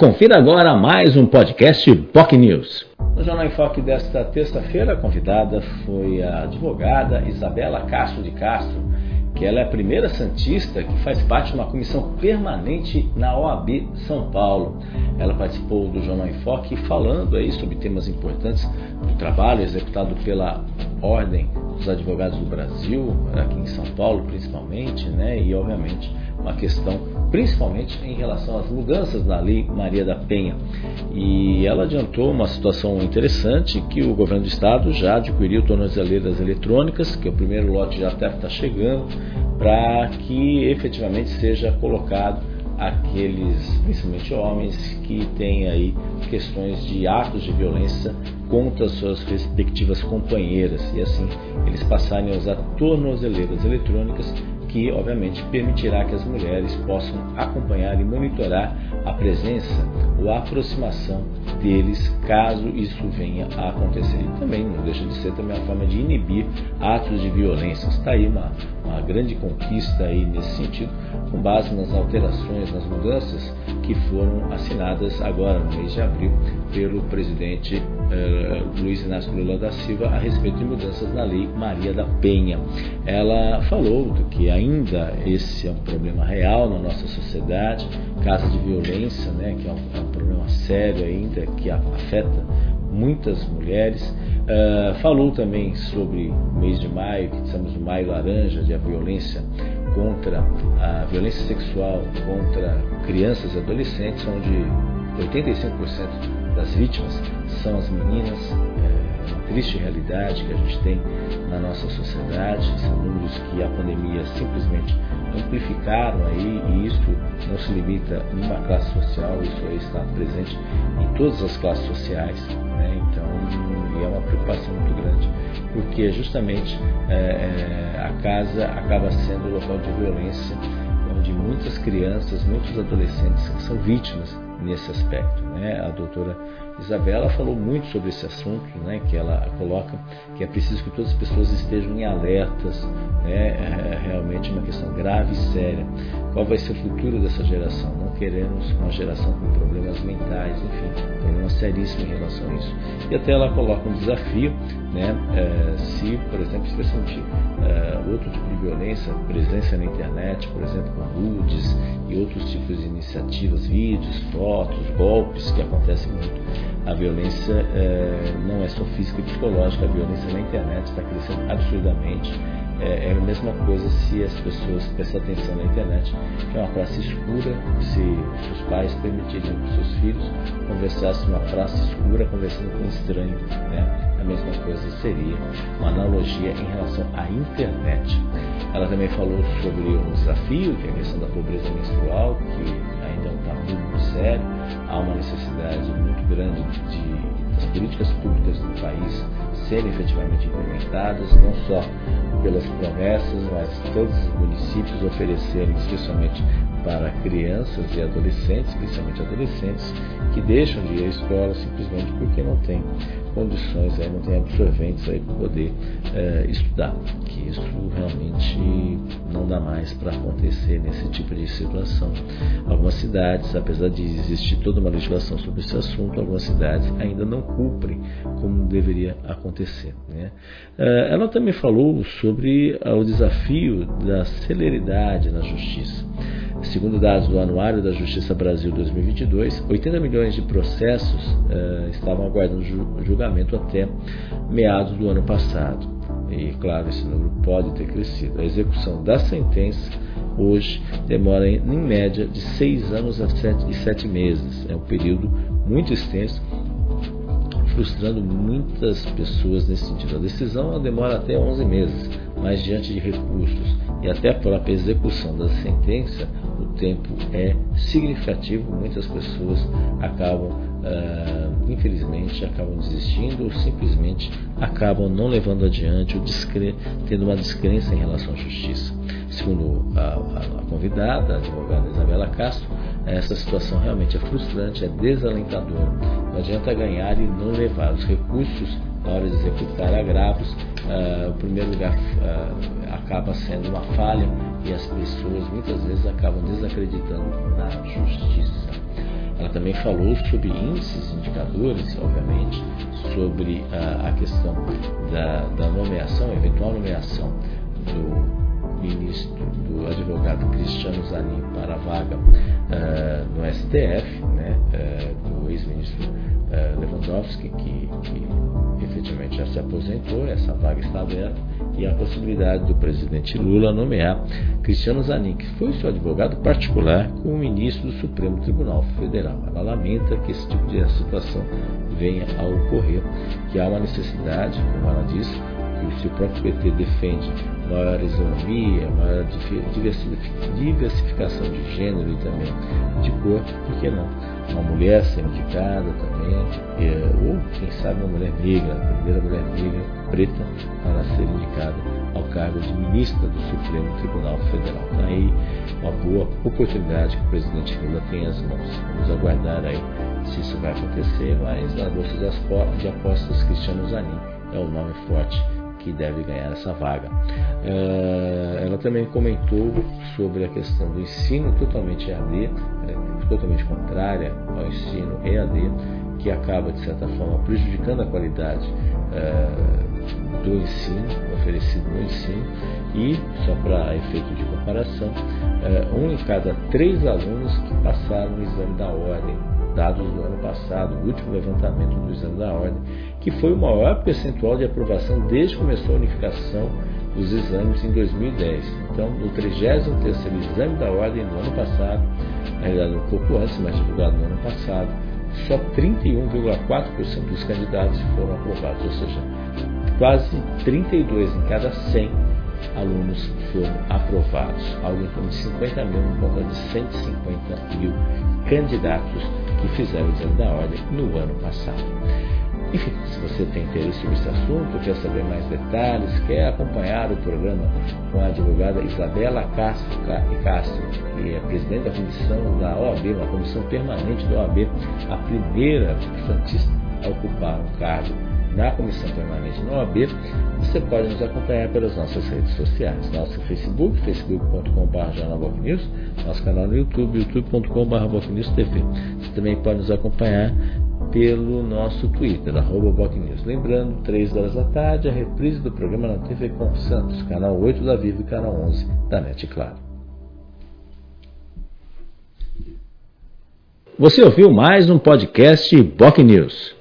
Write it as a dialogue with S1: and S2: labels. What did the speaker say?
S1: Confira agora mais um podcast POC News. No Jornal em Foque desta terça-feira, a convidada foi a advogada Isabela Castro de Castro, que ela é a primeira Santista que faz parte de uma comissão permanente na OAB São Paulo. Ela participou do Jornal em Foque falando aí sobre temas importantes do trabalho executado pela Ordem dos Advogados do Brasil, aqui em São Paulo principalmente, né? E obviamente uma questão principalmente em relação às mudanças na Lei Maria da Penha. E ela adiantou uma situação interessante que o governo do estado já adquiriu tornozeleiras eletrônicas, que o primeiro lote já até está chegando, para que efetivamente seja colocado aqueles, principalmente homens, que têm aí questões de atos de violência contra suas respectivas companheiras e assim eles passarem a usar tornozeleiras eletrônicas que, obviamente, permitirá que as mulheres possam acompanhar e monitorar a presença ou a aproximação deles, caso isso venha a acontecer. E também não deixa de ser também uma forma de inibir atos de violência. Está aí uma, uma grande conquista aí nesse sentido, com base nas alterações, nas mudanças que foram assinadas agora no mês de abril pelo presidente uh, Luiz Inácio Lula da Silva a respeito de mudanças na lei Maria da Penha. Ela falou que ainda esse é um problema real na nossa sociedade, casos de violência, né, que é um, é um problema sério ainda que afeta muitas mulheres. Uh, falou também sobre o mês de maio, que estamos no maio laranja, de a violência contra a violência sexual contra crianças e adolescentes, onde 85% das vítimas são as meninas. Triste realidade que a gente tem na nossa sociedade. São números que a pandemia simplesmente amplificaram aí e isso não se limita a uma classe social, isso aí está presente em todas as classes sociais. Né? Então é uma preocupação muito grande, porque justamente é, é, a casa acaba sendo o local de violência, onde muitas crianças, muitos adolescentes são vítimas nesse aspecto. Né? A doutora Isabela falou muito sobre esse assunto, né? que ela coloca que é preciso que todas as pessoas estejam em alertas, né? é realmente uma questão grave e séria. Qual vai ser o futuro dessa geração? Não queremos uma geração com problemas mentais, enfim, problemas seríssimos em relação a isso. E até ela coloca um desafio, né? É, se, por exemplo, se sentir é, outro tipo de violência, presença na internet, por exemplo, com nudes e outros tipos de iniciativas, vídeos, fotos, golpes que acontecem muito. A violência é, não é só física e psicológica, a violência na internet está crescendo absurdamente é, é, a mesma coisa se as pessoas prestam atenção na internet, que é uma praça escura, se os pais permitirem que seus filhos conversassem numa praça escura, conversando com um estranho. Né? A mesma coisa seria uma analogia em relação à internet. Ela também falou sobre um desafio, que é a questão da pobreza menstrual, que ainda é um tabu muito sério. Há uma necessidade muito grande de, das políticas públicas do país serem efetivamente implementadas, não só pelas promessas, mas todos os municípios oferecerem, especialmente para crianças e adolescentes, principalmente adolescentes, que deixam de ir à escola simplesmente porque não têm condições, aí, não têm absorventes para poder é, estudar. Que isso realmente dá mais para acontecer nesse tipo de situação. Algumas cidades, apesar de existir toda uma legislação sobre esse assunto, algumas cidades ainda não cumprem como deveria acontecer. Né? É, ela também falou sobre o desafio da celeridade na justiça. Segundo dados do Anuário da Justiça Brasil 2022, 80 milhões de processos uh, estavam aguardando julgamento até meados do ano passado. E, claro, esse número pode ter crescido. A execução da sentença hoje demora em, média de seis anos a sete, e sete meses. É um período muito extenso frustrando muitas pessoas nesse sentido. A decisão demora até 11 meses, mas diante de recursos e até a própria execução da sentença, o tempo é significativo. Muitas pessoas acabam, uh, infelizmente, acabam desistindo ou simplesmente acabam não levando adiante ou tendo uma descrença em relação à justiça. Segundo a, a, a convidada, a advogada Isabela Castro, essa situação realmente é frustrante, é desalentadora. Não adianta ganhar e não levar os recursos na hora de executar agravos. Uh, o primeiro lugar uh, acaba sendo uma falha e as pessoas muitas vezes acabam desacreditando na justiça. Ela também falou sobre índices, indicadores, obviamente, sobre a, a questão da, da nomeação, eventual nomeação do ministro, do advogado Cristiano Zanin para a vaga uh, no STF, né, uh, do ex-ministro uh, Lewandowski, que, que efetivamente já se aposentou, essa vaga está aberta, e a possibilidade do presidente Lula nomear Cristiano Zanin, que foi seu advogado particular, como ministro do Supremo Tribunal Federal. Ela lamenta que esse tipo de situação venha a ocorrer, que há uma necessidade, como ela disse, que se o próprio PT defende maior isonomia, maior diversificação de gênero e também de cor, por que não? Uma mulher ser indicada também, é, ou quem sabe uma mulher negra, a primeira mulher negra preta para ser indicada ao cargo de ministra do Supremo Tribunal Federal. Então aí uma boa oportunidade que o presidente Lula tem às mãos. Vamos aguardar aí se isso vai acontecer, mas na bolsa de apostas Cristiano Zanin é o nome forte que deve ganhar essa vaga. Uh, ela também comentou sobre a questão do ensino totalmente EAD, é, totalmente contrária ao ensino EAD, que acaba, de certa forma, prejudicando a qualidade uh, do ensino, oferecido no ensino, e, só para efeito de comparação, um em cada três alunos que passaram no exame da ordem dados do ano passado, o último levantamento do exame da ordem, que foi o maior percentual de aprovação desde que começou a unificação dos exames em 2010. Então, no 33º exame da ordem do ano passado, na realidade um pouco antes, mas divulgado no ano passado, só 31,4% dos candidatos foram aprovados, ou seja, quase 32 em cada 100 alunos foram aprovados, algo em torno de 50 mil, no conta de 150 mil candidatos que fizeram o exame da ordem no ano passado. Enfim, se você tem interesse sobre esse assunto, quer saber mais detalhes, quer acompanhar o programa com a advogada Isabela Castro, que é presidente da comissão da OAB, uma comissão permanente da OAB, a primeira santista a ocupar um cargo na comissão permanente da OAB, você pode nos acompanhar pelas nossas redes sociais. Nosso Facebook, facebook.com.br News, nosso canal no YouTube, youtube.com.br TV. Você também pode nos acompanhar pelo nosso Twitter, arroba BocNews. Lembrando, 3 horas da tarde, a reprise do programa na TV com Santos, canal 8 da Vivo e canal 11 da NET Claro. Você ouviu mais um podcast Boc News.